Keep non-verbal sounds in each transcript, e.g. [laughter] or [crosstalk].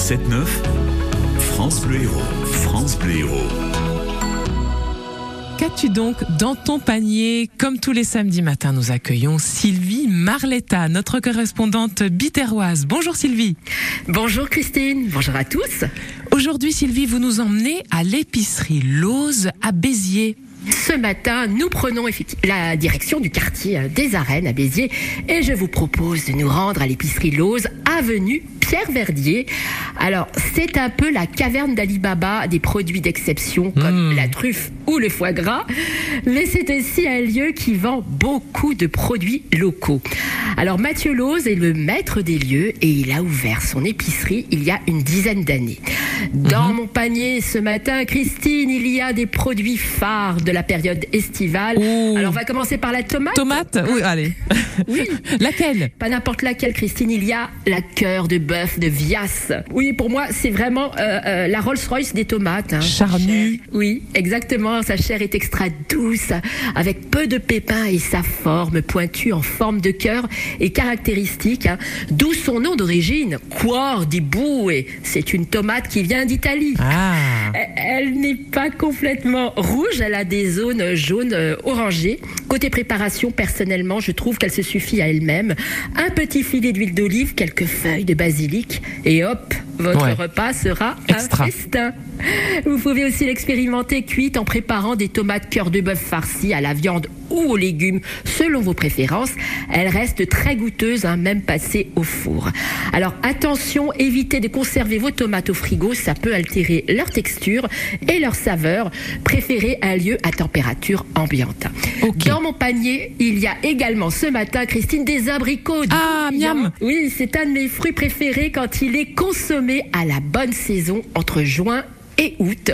7-9, France Bleu Héros, France Bleu Héros. Qu'as-tu donc dans ton panier? Comme tous les samedis matins, nous accueillons Sylvie Marletta, notre correspondante bitéroise. Bonjour Sylvie. Bonjour Christine, bonjour à tous. Aujourd'hui Sylvie, vous nous emmenez à l'épicerie Lose à Béziers. Ce matin, nous prenons la direction du quartier des Arènes à Béziers et je vous propose de nous rendre à l'épicerie Lose, avenue Pierre Verdier. Alors, c'est un peu la caverne d'Ali Baba des produits d'exception comme Mmh. la truffe ou le foie gras, mais c'est aussi un lieu qui vend beaucoup de produits locaux. Alors, Mathieu Lose est le maître des lieux et il a ouvert son épicerie il y a une dizaine d'années. Dans mon panier ce matin, Christine, il y a des produits phares de la période estivale. Ouh. Alors, on va commencer par la tomate. Tomate Oui, allez. Oui. [laughs] Laquelle? Pas n'importe laquelle, Christine. Il y a la cœur de bœuf de Vias. Oui, pour moi, c'est vraiment euh, euh, la Rolls-Royce des tomates. hein. Charnue. Oui, exactement. Sa chair est extra douce, avec peu de pépins et sa forme pointue en forme de cœur est caractéristique. hein. D'où son nom d'origine, Cuor di Bue. C'est une tomate qui vient d'Italie. Ah Elle n'est pas complètement rouge, elle a des zones jaunes euh, orangées. Côté préparation, personnellement, je trouve qu'elle se suffit à elle-même. Un petit filet d'huile d'olive, quelques feuilles de basilic et hop, votre Ouais. repas sera Extra. un festin. Vous pouvez aussi l'expérimenter cuite en préparant des tomates cœur de bœuf farcies à la viande ou aux légumes, selon vos préférences. Elle reste très goûteuse, hein, même passée au four. Alors attention, évitez de conserver vos tomates au frigo, ça peut altérer leur texture et leur saveur. Préférez un lieu à température ambiante. Dans mon panier, il y a également ce matin, Christine, des abricots. Ah, miam. Oui, c'est un de mes fruits préférés quand il est consommé à la bonne saison entre juin et août.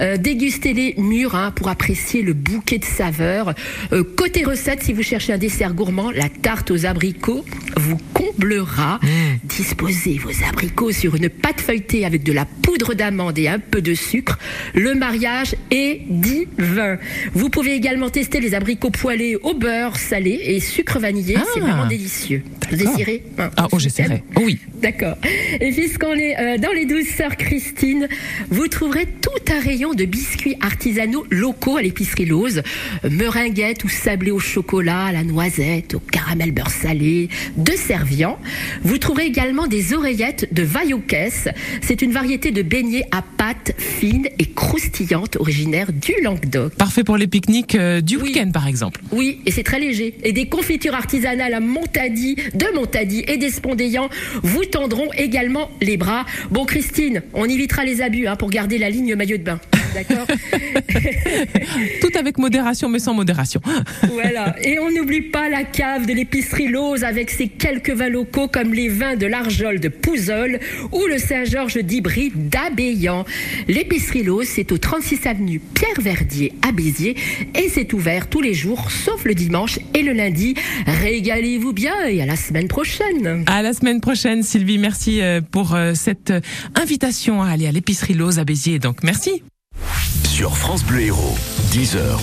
Euh, Dégustez-les mûrs hein, pour apprécier le bouquet de saveurs. Euh, côté recette, si vous cherchez un dessert gourmand, la tarte aux abricots vous comblera. Disposez vos abricots sur une pâte feuilletée avec de la poudre d'amande et un peu de sucre. Le mariage est divin. Vous pouvez également tester les abricots poêlés au beurre salé et sucre vanillé. Ah. C'est vraiment délicieux. Vous essayerez hein, Ah, oh, j'essaierai. Oh oui. D'accord. Et puisqu'on est euh, dans les douceurs, Christine, vous trouverez tout un rayon de biscuits artisanaux locaux à l'épicerie Lose. Meringuettes ou sablés au chocolat, à la noisette, au caramel beurre salé, de Servian. Vous trouverez également des oreillettes de Vaillocès. C'est une variété de beignets à pâte fine et croustillante originaire du Languedoc. Parfait pour les pique-niques euh, du Oui. week-end, par exemple. Oui, et c'est très léger. Et des confitures artisanales à Montadi, de Montadi et d'Espondéant vous tendront également les bras. Bon, Christine, on évitera les abus hein, pour garder la ligne maillot de bain. D'accord [laughs] Tout avec modération, mais sans modération. [laughs] Voilà. Et on n'oublie pas la cave de l'épicerie Lose avec ses quelques vins locaux comme les vins de l'Arjol de Pouzol ou le Saint-Georges d'Ibry d'Abéyan. L'épicerie Lose, c'est au 36 avenue Pierre Verdier à Béziers et c'est ouvert tous les jours sauf le dimanche et le lundi. Régalez-vous bien et à la semaine prochaine. À la semaine prochaine, Sylvie. Merci euh, pour euh, cette invitation à aller à l'épicerie Lose à Béziers. Donc, merci. Sur France Bleu Héros, 10h,